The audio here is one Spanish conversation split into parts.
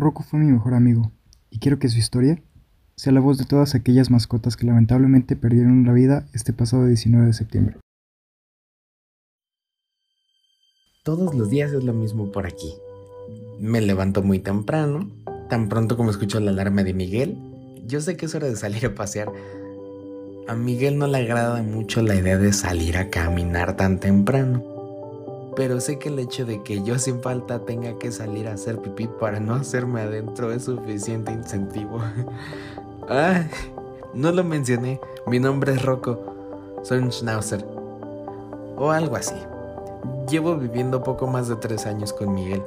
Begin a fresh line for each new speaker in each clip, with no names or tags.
Rocco fue mi mejor amigo, y quiero que su historia sea la voz de todas aquellas mascotas que lamentablemente perdieron la vida este pasado 19 de septiembre.
Todos los días es lo mismo por aquí. Me levanto muy temprano, tan pronto como escucho la alarma de Miguel. Yo sé que es hora de salir a pasear. A Miguel no le agrada mucho la idea de salir a caminar tan temprano pero sé que el hecho de que yo sin falta tenga que salir a hacer pipí para no hacerme adentro es suficiente incentivo. ah, no lo mencioné, mi nombre es Rocco, soy un schnauzer. O algo así. Llevo viviendo poco más de tres años con Miguel.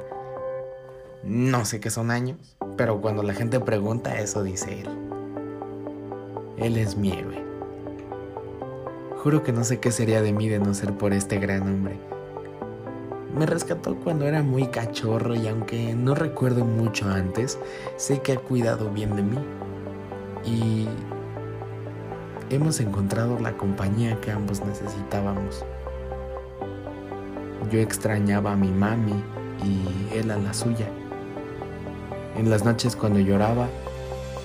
No sé qué son años, pero cuando la gente pregunta eso dice él. Él es mi héroe. Juro que no sé qué sería de mí de no ser por este gran hombre. Me rescató cuando era muy cachorro y aunque no recuerdo mucho antes, sé que ha cuidado bien de mí. Y hemos encontrado la compañía que ambos necesitábamos. Yo extrañaba a mi mami y él a la suya. En las noches cuando lloraba,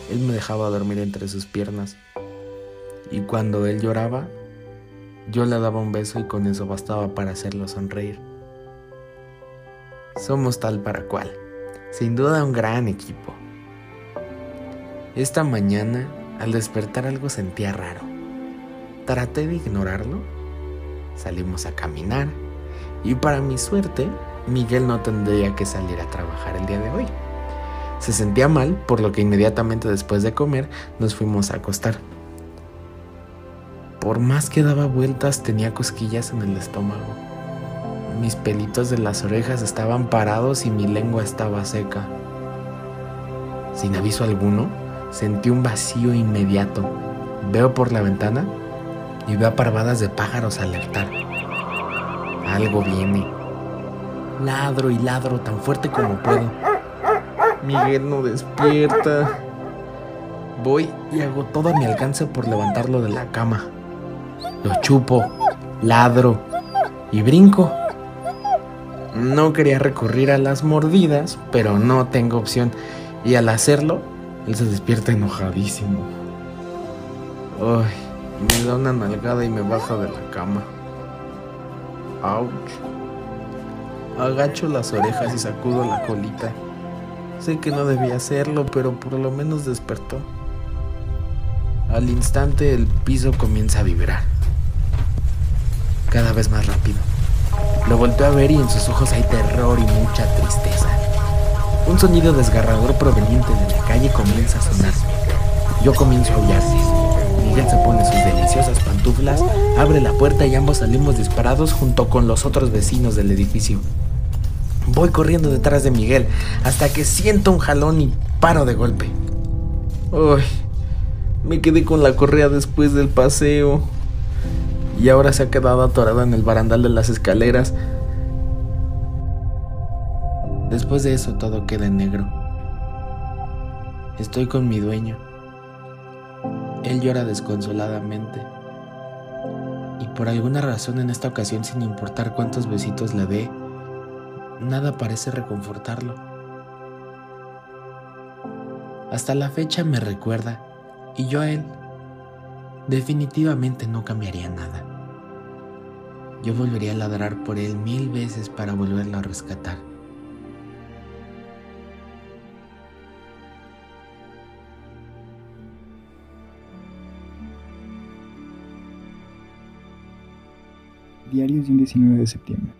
él me dejaba dormir entre sus piernas. Y cuando él lloraba, yo le daba un beso y con eso bastaba para hacerlo sonreír. Somos tal para cual. Sin duda un gran equipo. Esta mañana, al despertar algo sentía raro. Traté de ignorarlo. Salimos a caminar y para mi suerte, Miguel no tendría que salir a trabajar el día de hoy. Se sentía mal, por lo que inmediatamente después de comer nos fuimos a acostar. Por más que daba vueltas tenía cosquillas en el estómago mis pelitos de las orejas estaban parados y mi lengua estaba seca. Sin aviso alguno, sentí un vacío inmediato. Veo por la ventana y veo parvadas de pájaros alertar. Algo viene. Ladro y ladro tan fuerte como puedo. Miguel no despierta. Voy y hago todo a mi alcance por levantarlo de la cama. Lo chupo, ladro y brinco. No quería recurrir a las mordidas, pero no tengo opción. Y al hacerlo, él se despierta enojadísimo. Ay, me da una nalgada y me baja de la cama. Ouch. Agacho las orejas y sacudo la colita. Sé que no debía hacerlo, pero por lo menos despertó. Al instante el piso comienza a vibrar. Cada vez más rápido. Lo volteó a ver y en sus ojos hay terror y mucha tristeza. Un sonido desgarrador proveniente de la calle comienza a sonar. Yo comienzo a aullar. Miguel se pone sus deliciosas pantuflas, abre la puerta y ambos salimos disparados junto con los otros vecinos del edificio. Voy corriendo detrás de Miguel hasta que siento un jalón y paro de golpe. Uy, me quedé con la correa después del paseo y ahora se ha quedado atorada en el barandal de las escaleras. Después de eso todo queda en negro. Estoy con mi dueño. Él llora desconsoladamente. Y por alguna razón en esta ocasión, sin importar cuántos besitos le dé, nada parece reconfortarlo. Hasta la fecha me recuerda, y yo a él. Definitivamente no cambiaría nada. Yo volvería a ladrar por él mil veces para volverlo a rescatar.
Un 19 de septiembre.